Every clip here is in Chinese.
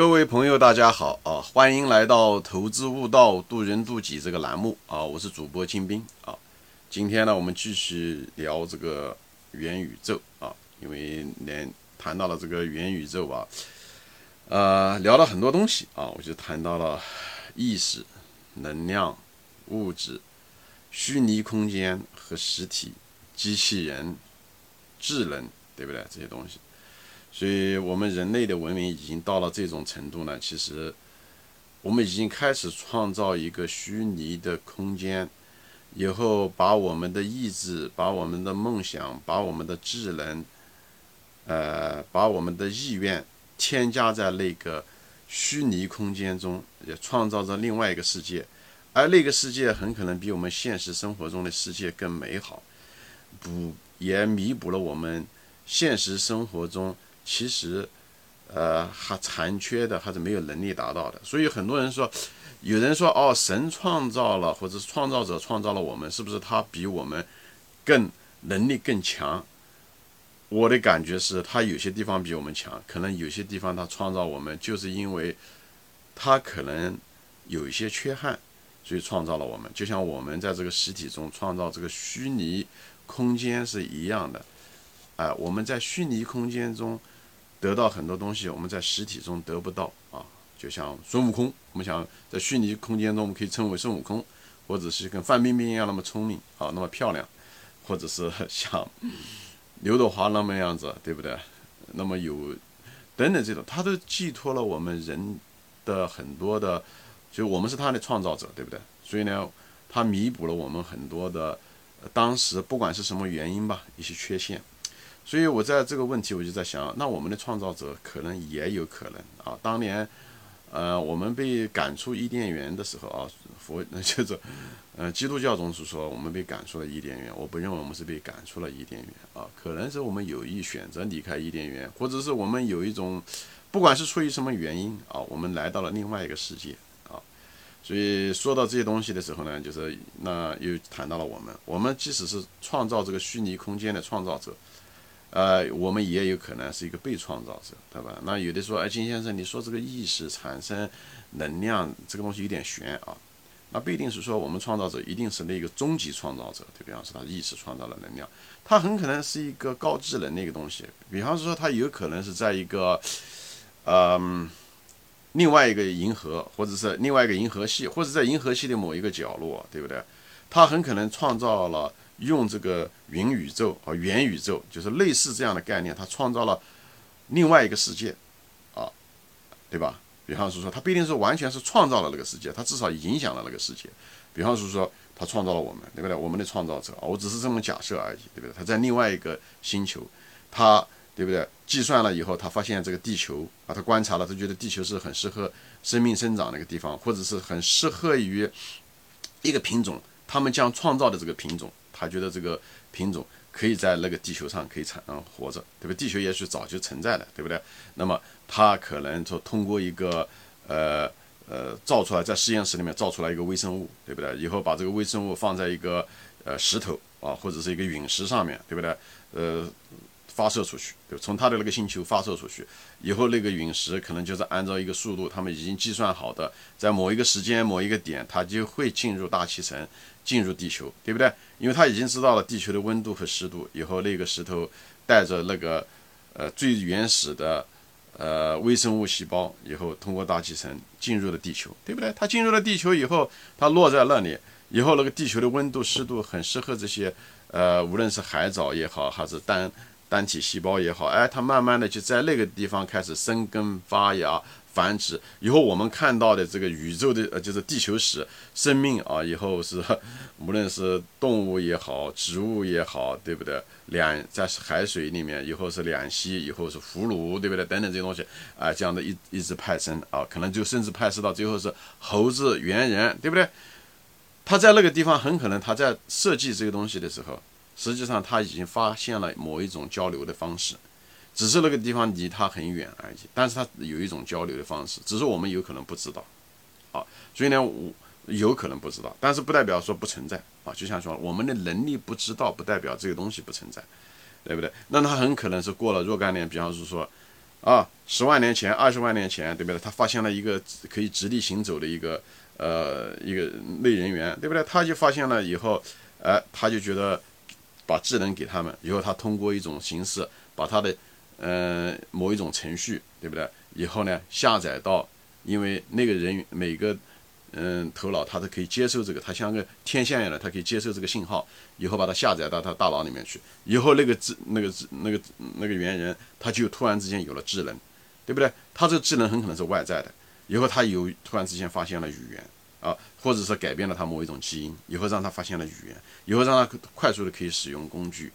各位朋友，大家好啊！欢迎来到“投资悟道，渡人渡己”这个栏目啊！我是主播金兵啊。今天呢，我们继续聊这个元宇宙啊，因为连谈到了这个元宇宙啊，呃，聊了很多东西啊，我就谈到了意识、能量、物质、虚拟空间和实体、机器人、智能，对不对？这些东西。所以，我们人类的文明已经到了这种程度呢。其实，我们已经开始创造一个虚拟的空间，以后把我们的意志、把我们的梦想、把我们的智能，呃，把我们的意愿添加在那个虚拟空间中，也创造着另外一个世界。而那个世界很可能比我们现实生活中的世界更美好，补也弥补了我们现实生活中。其实，呃，还残缺的，还是没有能力达到的。所以很多人说，有人说哦，神创造了，或者是创造者创造了我们，是不是他比我们更能力更强？我的感觉是他有些地方比我们强，可能有些地方他创造我们，就是因为他可能有一些缺憾，所以创造了我们。就像我们在这个实体中创造这个虚拟空间是一样的，啊，我们在虚拟空间中。得到很多东西，我们在实体中得不到啊，就像孙悟空，我们想在虚拟空间中，我们可以称为孙悟空，或者是跟范冰冰一样那么聪明啊，那么漂亮，或者是 像刘德华那么样子，对不对？那么有等等这种，他都寄托了我们人的很多的，就我们是他的创造者，对不对？所以呢，他弥补了我们很多的当时不管是什么原因吧，一些缺陷。所以，我在这个问题，我就在想，那我们的创造者可能也有可能啊。当年，呃，我们被赶出伊甸园的时候啊，佛那就是，呃，基督教中是说我们被赶出了伊甸园。我不认为我们是被赶出了伊甸园啊，可能是我们有意选择离开伊甸园，或者是我们有一种，不管是出于什么原因啊，我们来到了另外一个世界啊。所以说到这些东西的时候呢，就是那又谈到了我们，我们即使是创造这个虚拟空间的创造者。呃，我们也有可能是一个被创造者，对吧？那有的说，哎，金先生，你说这个意识产生能量这个东西有点悬啊。那不一定是说我们创造者一定是那个终极创造者，对比方说他意识创造了能量，他很可能是一个高智能的一个东西。比方说，他有可能是在一个，嗯，另外一个银河，或者是另外一个银河系，或者在银河系的某一个角落，对不对？他很可能创造了。用这个云宇宙和元宇宙，就是类似这样的概念，他创造了另外一个世界，啊，对吧？比方是说，他不一定是完全是创造了那个世界，他至少影响了那个世界。比方说，说他创造了我们，对不对？我们的创造者，我只是这么假设而已，对不对？他在另外一个星球，他对不对？计算了以后，他发现这个地球，啊，他观察了，他觉得地球是很适合生命生长的一个地方，或者是很适合于一个品种，他们将创造的这个品种。他觉得这个品种可以在那个地球上可以产嗯活着，对吧？地球也许早就存在了，对不对？那么他可能说通过一个呃呃造出来，在实验室里面造出来一个微生物，对不对？以后把这个微生物放在一个呃石头啊或者是一个陨石上面，对不对？呃。发射出去，对从他的那个星球发射出去以后，那个陨石可能就是按照一个速度，他们已经计算好的，在某一个时间、某一个点，它就会进入大气层，进入地球，对不对？因为它已经知道了地球的温度和湿度，以后那个石头带着那个呃最原始的呃微生物细胞，以后通过大气层进入了地球，对不对？它进入了地球以后，它落在那里以后，那个地球的温度、湿度很适合这些呃，无论是海藻也好，还是单。单体细胞也好，哎，它慢慢的就在那个地方开始生根发芽繁殖。以后我们看到的这个宇宙的呃，就是地球史生命啊，以后是 无论是动物也好，植物也好，对不对？两在海水里面，以后是两栖，以后是俘虏，对不对？等等这些东西啊，这样的一一直派生啊，可能就甚至派生到最后是猴子、猿人，对不对？他在那个地方很可能他在设计这个东西的时候。实际上他已经发现了某一种交流的方式，只是那个地方离他很远而已。但是他有一种交流的方式，只是我们有可能不知道，啊，所以呢，我有可能不知道，但是不代表说不存在啊。就像说我们的能力不知道，不代表这个东西不存在，对不对？那他很可能是过了若干年，比方是说，啊，十万年前、二十万年前，对不对？他发现了一个可以直立行走的一个呃一个类人猿，对不对？他就发现了以后，哎，他就觉得把智能给他们，以后他通过一种形式把他的嗯某一种程序，对不对？以后呢下载到，因为那个人每个。嗯，头脑他都可以接受这个，他像个天线一样的，他可以接受这个信号，以后把它下载到他大脑里面去，以后那个智那个智那个那个猿人，他就突然之间有了智能，对不对？他这个智能很可能是外在的，以后他有突然之间发现了语言啊，或者是改变了他某一种基因，以后让他发现了语言，以后让他快速的可以使用工具，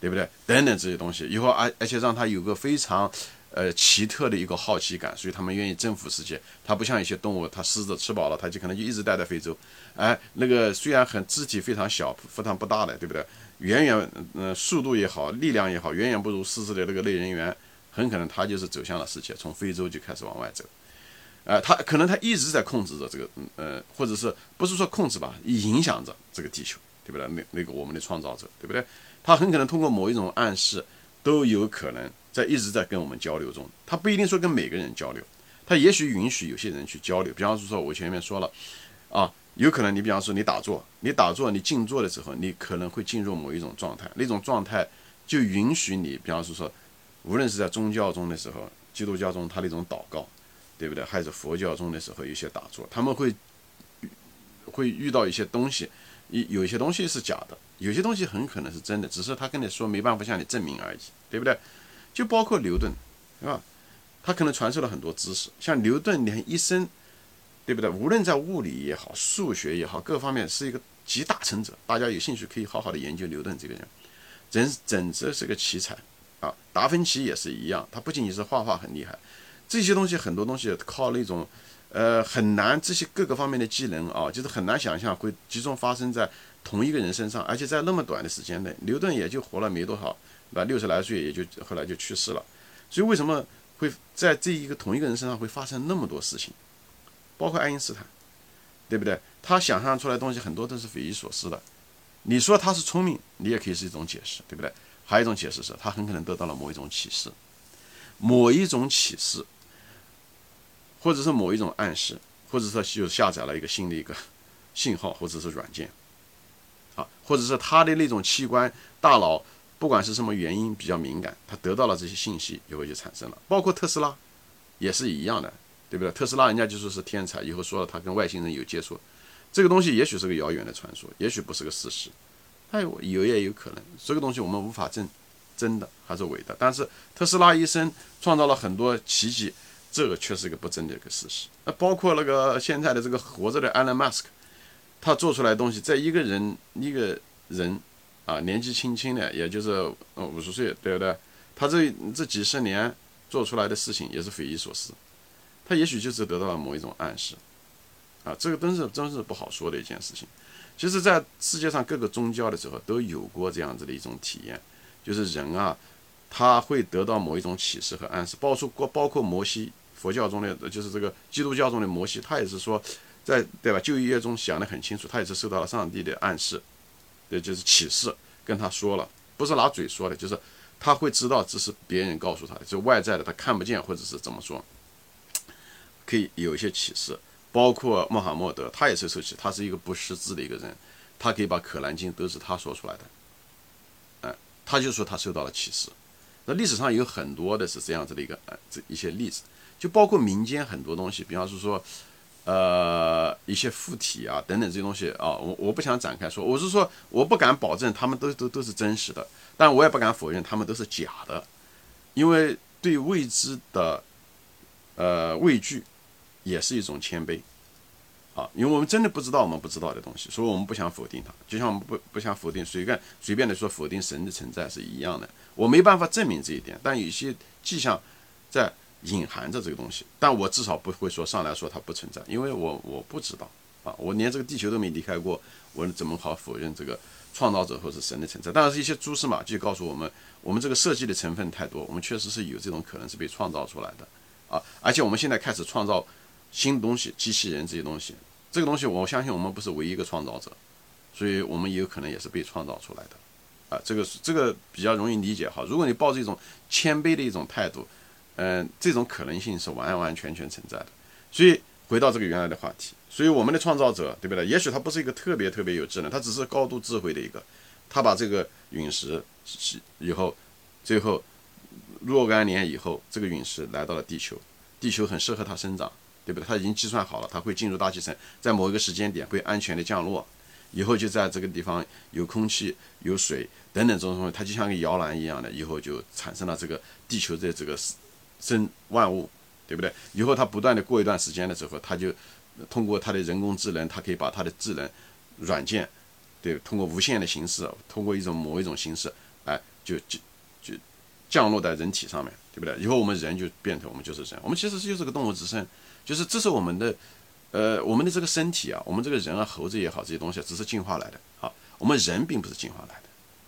对不对？等等这些东西，以后而而且让他有个非常。呃，奇特的一个好奇感，所以他们愿意征服世界。它不像一些动物，它狮子吃饱了，它就可能就一直待在非洲。哎，那个虽然很肢体非常小，非常不大的，对不对？远远，嗯，速度也好，力量也好，远远不如狮子的那个类人猿。很可能他就是走向了世界，从非洲就开始往外走。呃，他可能他一直在控制着这个，呃，或者是不是说控制吧，影响着这个地球，对不对？那那个我们的创造者，对不对？他很可能通过某一种暗示，都有可能。在一直在跟我们交流中，他不一定说跟每个人交流，他也许允许有些人去交流。比方说，我前面说了，啊，有可能你比方说你打坐，你打坐你静坐的时候，你可能会进入某一种状态，那种状态就允许你，比方说说，无论是在宗教中的时候，基督教中他那种祷告，对不对？还是佛教中的时候有些打坐，他们会会遇到一些东西，有有些东西是假的，有些东西很可能是真的，只是他跟你说没办法向你证明而已，对不对？就包括牛顿，对吧？他可能传授了很多知识，像牛顿连一生，对不对？无论在物理也好，数学也好，各方面是一个集大成者。大家有兴趣可以好好的研究牛顿这个人，人简直是个奇才啊！达芬奇也是一样，他不仅仅是画画很厉害，这些东西很多东西靠那种，呃，很难这些各个方面的技能啊，就是很难想象会集中发生在同一个人身上，而且在那么短的时间内，牛顿也就活了没多少。那六十来岁也就后来就去世了，所以为什么会在这一个同一个人身上会发生那么多事情？包括爱因斯坦，对不对？他想象出来的东西很多都是匪夷所思的。你说他是聪明，你也可以是一种解释，对不对？还有一种解释是他很可能得到了某一种启示，某一种启示，或者是某一种暗示，或者说就下载了一个新的一个 信号或者是软件，啊，或者是他的那种器官大脑。不管是什么原因比较敏感，他得到了这些信息以后就产生了。包括特斯拉，也是一样的，对不对？特斯拉人家就说是天才，以后说了他跟外星人有接触，这个东西也许是个遥远的传说，也许不是个事实，它有有也有可能。这个东西我们无法证真的还是伪的。但是特斯拉一生创造了很多奇迹，这个却是一个不争的一个事实。那包括那个现在的这个活着的 Elon Musk，他做出来的东西，在一个人一个人。啊，年纪轻轻的，也就是五十岁，对不对？他这这几十年做出来的事情也是匪夷所思，他也许就是得到了某一种暗示，啊，这个真是真是不好说的一件事情。其实，在世界上各个宗教的时候都有过这样子的一种体验，就是人啊，他会得到某一种启示和暗示，包括包括摩西，佛教中的就是这个基督教中的摩西，他也是说，在对吧？旧约中想得很清楚，他也是受到了上帝的暗示。也，就是启示跟他说了，不是拿嘴说的，就是他会知道这是别人告诉他的，就外在的他看不见或者是怎么说，可以有一些启示。包括穆罕默德，他也是受启，他是一个不识字的一个人，他可以把《可兰经》都是他说出来的，哎，他就说他受到了启示。那历史上有很多的是这样子的一个呃这一些例子，就包括民间很多东西，比方是说。呃，一些附体啊，等等这些东西啊，我我不想展开说，我是说，我不敢保证他们都都都是真实的，但我也不敢否认他们都是假的，因为对未知的呃畏惧也是一种谦卑啊，因为我们真的不知道我们不知道的东西，所以我们不想否定它，就像我们不不想否定随便随便的说否定神的存在是一样的，我没办法证明这一点，但有些迹象在。隐含着这个东西，但我至少不会说上来说它不存在，因为我我不知道啊，我连这个地球都没离开过，我怎么好否认这个创造者或者神的存在？当然是一些蛛丝马迹告诉我们，我们这个设计的成分太多，我们确实是有这种可能是被创造出来的啊，而且我们现在开始创造新东西，机器人这些东西，这个东西我相信我们不是唯一一个创造者，所以我们也有可能也是被创造出来的啊，这个是这个比较容易理解哈。如果你抱着一种谦卑的一种态度。嗯，这种可能性是完完全全存在的。所以回到这个原来的话题，所以我们的创造者，对不对？也许他不是一个特别特别有智能，他只是高度智慧的一个，他把这个陨石是以后，最后若干年以后，这个陨石来到了地球，地球很适合它生长，对不对？他已经计算好了，它会进入大气层，在某一个时间点会安全的降落。以后就在这个地方有空气、有水等等这种东西，它就像个摇篮一样的，以后就产生了这个地球的这个生万物，对不对？以后它不断的过一段时间的时候，它就通过它的人工智能，它可以把它的智能软件，对，通过无线的形式，通过一种某一种形式，哎，就就就降落在人体上面，对不对？以后我们人就变成我们就是人，我们其实就是个动物之身，就是这是我们的。呃，我们的这个身体啊，我们这个人啊，猴子也好，这些东西只是进化来的。好，我们人并不是进化来的，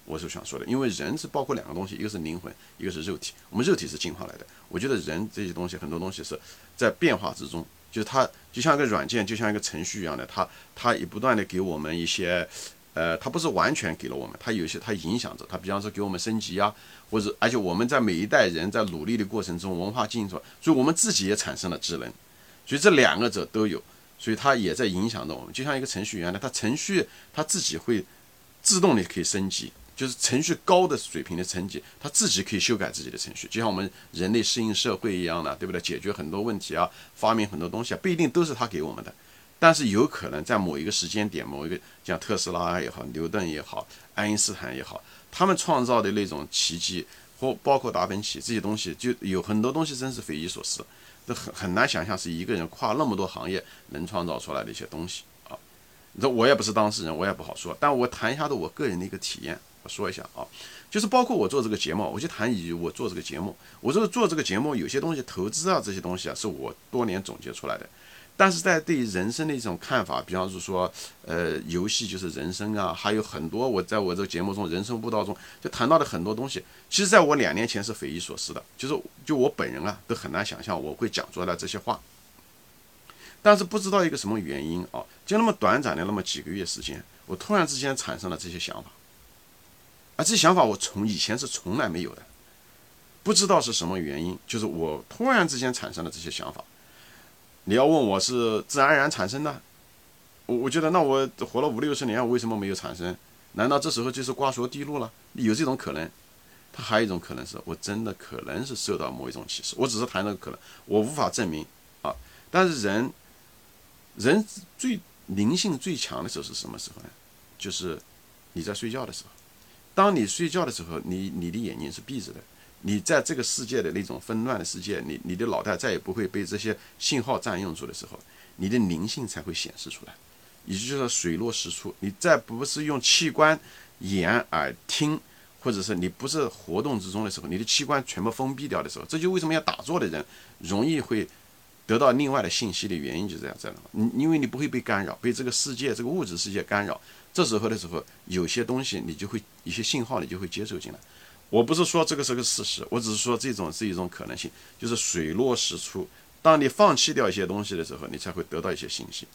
我是想说的，因为人是包括两个东西，一个是灵魂，一个是肉体。我们肉体是进化来的。我觉得人这些东西，很多东西是在变化之中，就是它就像一个软件，就像一个程序一样的，它它也不断的给我们一些，呃，它不是完全给了我们，它有些它影响着，它比方说给我们升级啊，或者而且我们在每一代人在努力的过程中，文化进程，所以我们自己也产生了智能。所以这两个者都有，所以它也在影响着我们。就像一个程序员呢，它程序它自己会自动的可以升级，就是程序高的水平的层级，它自己可以修改自己的程序。就像我们人类适应社会一样的，对不对？解决很多问题啊，发明很多东西啊，不一定都是他给我们的，但是有可能在某一个时间点，某一个像特斯拉也好，牛顿也好，爱因斯坦也好，他们创造的那种奇迹，或包括达芬奇这些东西，就有很多东西真是匪夷所思。这很很难想象是一个人跨那么多行业能创造出来的一些东西啊！你说我也不是当事人，我也不好说。但我谈一下的我个人的一个体验，说一下啊，就是包括我做这个节目，我就谈以我做这个节目，我这个做这个节目有些东西投资啊这些东西啊，是我多年总结出来的。但是在对人生的一种看法，比方是说，呃，游戏就是人生啊，还有很多我在我这个节目中人生悟道中就谈到的很多东西，其实在我两年前是匪夷所思的，就是就我本人啊都很难想象我会讲出来这些话。但是不知道一个什么原因啊，就那么短暂的那么几个月时间，我突然之间产生了这些想法，而这想法我从以前是从来没有的，不知道是什么原因，就是我突然之间产生了这些想法。你要问我是自然而然产生的，我我觉得那我活了五六十年，我为什么没有产生？难道这时候就是瓜熟蒂落了？有这种可能？它还有一种可能是我真的可能是受到某一种启示，我只是谈这个可能，我无法证明啊。但是人，人最灵性最强的时候是什么时候呢？就是你在睡觉的时候。当你睡觉的时候，你你的眼睛是闭着的。你在这个世界的那种纷乱的世界，你你的脑袋再也不会被这些信号占用住的时候，你的灵性才会显示出来，也就是说水落石出。你再不是用器官眼耳听，或者是你不是活动之中的时候，你的器官全部封闭掉的时候，这就为什么要打坐的人容易会得到另外的信息的原因就这样在了。你因为你不会被干扰，被这个世界这个物质世界干扰，这时候的时候，有些东西你就会一些信号你就会接受进来。我不是说这个是个事实，我只是说这种是一种可能性，就是水落石出。当你放弃掉一些东西的时候，你才会得到一些信息。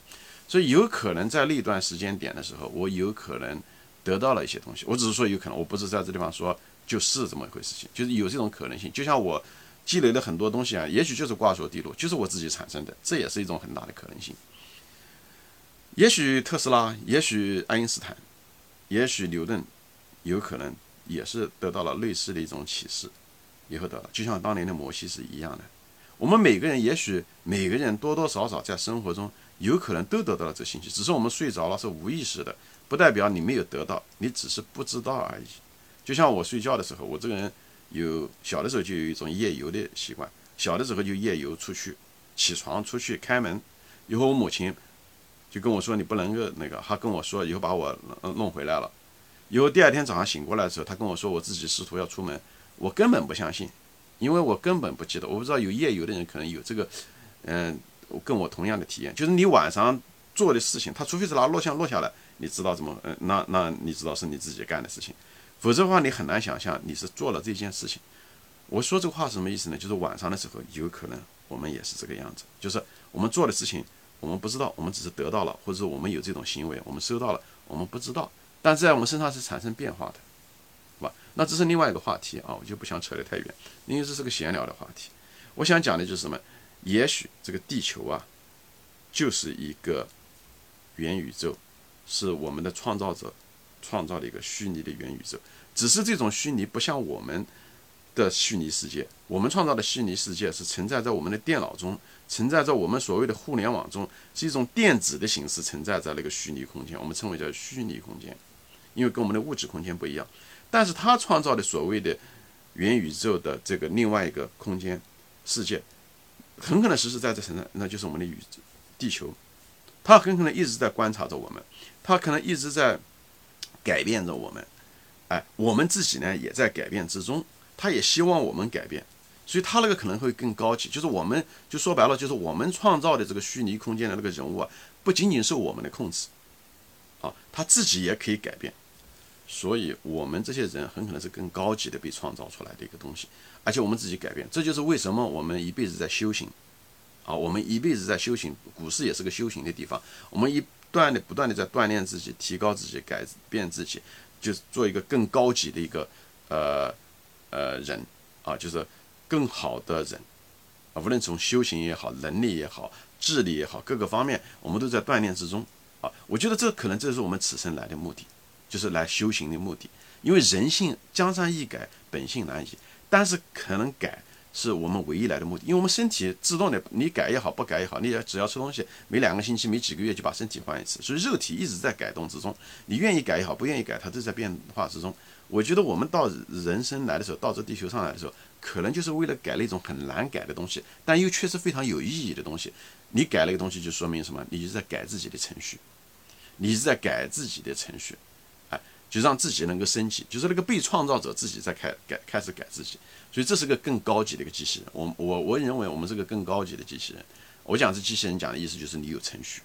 所以有可能在那段时间点的时候，我有可能得到了一些东西。我只是说有可能，我不是在这地方说就是这么一回事情，就是有这种可能性。就像我积累了很多东西啊，也许就是挂锁地落，就是我自己产生的，这也是一种很大的可能性。也许特斯拉，也许爱因斯坦，也许牛顿，有可能。也是得到了类似的一种启示，以后得了，就像当年的摩西是一样的。我们每个人，也许每个人多多少少在生活中有可能都得到了这信息，只是我们睡着了是无意识的，不代表你没有得到，你只是不知道而已。就像我睡觉的时候，我这个人有小的时候就有一种夜游的习惯，小的时候就夜游出去，起床出去开门，以后我母亲就跟我说你不能够那个，她跟我说以后把我弄回来了。以后第二天早上醒过来的时候，他跟我说我自己试图要出门，我根本不相信，因为我根本不记得。我不知道有夜游的人可能有这个，嗯，跟我同样的体验，就是你晚上做的事情，他除非是拿录像录下来，你知道怎么，嗯，那那你知道是你自己干的事情，否则的话你很难想象你是做了这件事情。我说这个话什么意思呢？就是晚上的时候有可能我们也是这个样子，就是我们做的事情我们不知道，我们只是得到了，或者说我们有这种行为，我们收到了，我们不知道。但在我们身上是产生变化的，是吧？那这是另外一个话题啊，我就不想扯得太远，因为这是个闲聊的话题。我想讲的就是什么？也许这个地球啊，就是一个元宇宙，是我们的创造者创造了一个虚拟的元宇宙。只是这种虚拟不像我们的虚拟世界，我们创造的虚拟世界是存在在我们的电脑中，存在在我们所谓的互联网中，是一种电子的形式存在在那个虚拟空间，我们称为叫虚拟空间，因为跟我们的物质空间不一样。但是他创造的所谓的元宇宙的这个另外一个空间世界，很可能实实在在存在，那就是我们的宇宙地球，他很可能一直在观察着我们，他可能一直在改变着我们，哎，我们自己呢也在改变之中，他也希望我们改变，所以他那个可能会更高级，就是我们就说白了，就是我们创造的这个虚拟空间的那个人物啊，不仅仅受我们的控制，啊，他自己也可以改变。所以，我们这些人很可能是更高级的被创造出来的一个东西，而且我们自己改变，这就是为什么我们一辈子在修行，啊，我们一辈子在修行，股市也是个修行的地方，我们一段的不断的在锻炼自己，提高自己，改变自己，就是做一个更高级的一个呃呃人啊，就是更好的人啊，无论从修行也好，能力也好，智力也好，各个方面，我们都在锻炼之中啊，我觉得这可能这是我们此生来的目的。就是来修行的目的，因为人性江山易改，本性难移。但是可能改是我们唯一来的目的，因为我们身体自动的，你改也好，不改也好，你只要吃东西，每两个星期、每几个月就把身体换一次，所以肉体一直在改动之中。你愿意改也好，不愿意改，它都在变化之中。我觉得我们到人生来的时候，到这地球上来的时候，可能就是为了改了一种很难改的东西，但又确实非常有意义的东西。你改了一个东西，就说明什么？你是在改自己的程序，你是在改自己的程序。就让自己能够升级，就是那个被创造者自己在开改开始改自己，所以这是个更高级的一个机器人。我我我认为我们是个更高级的机器人。我讲这机器人讲的意思就是你有程序，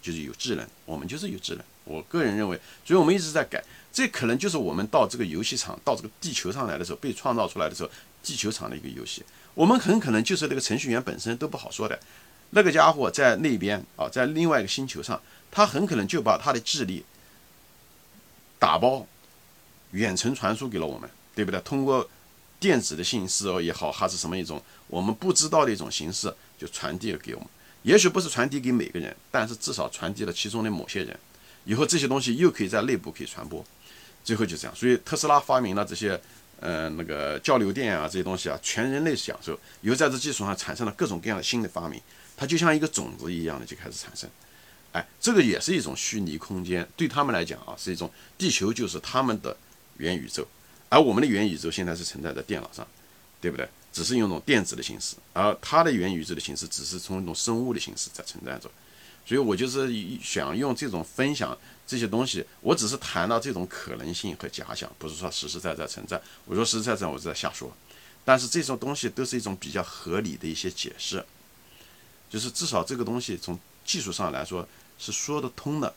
就是有智能，我们就是有智能。我个人认为，所以我们一直在改，这可能就是我们到这个游戏场到这个地球上来的时候被创造出来的时候，地球场的一个游戏。我们很可能就是那个程序员本身都不好说的，那个家伙在那边啊，在另外一个星球上，他很可能就把他的智力。打包，远程传输给了我们，对不对？通过电子的信息哦也好，还是什么一种我们不知道的一种形式，就传递了给我们。也许不是传递给每个人，但是至少传递了其中的某些人。以后这些东西又可以在内部可以传播。最后就这样，所以特斯拉发明了这些，呃，那个交流电啊这些东西啊，全人类享受。以后在这基础上产生了各种各样的新的发明，它就像一个种子一样的就开始产生。哎，这个也是一种虚拟空间，对他们来讲啊，是一种地球就是他们的元宇宙，而我们的元宇宙现在是存在在电脑上，对不对？只是用一种电子的形式，而它的元宇宙的形式只是从一种生物的形式在存在着。所以我就是想用这种分享这些东西，我只是谈到这种可能性和假想，不是说实实在在存在。我说实实在在，我是在瞎说。但是这种东西都是一种比较合理的一些解释，就是至少这个东西从。技术上来说是说得通的，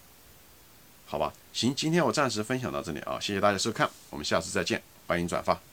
好吧？行，今天我暂时分享到这里啊，谢谢大家收看，我们下次再见，欢迎转发。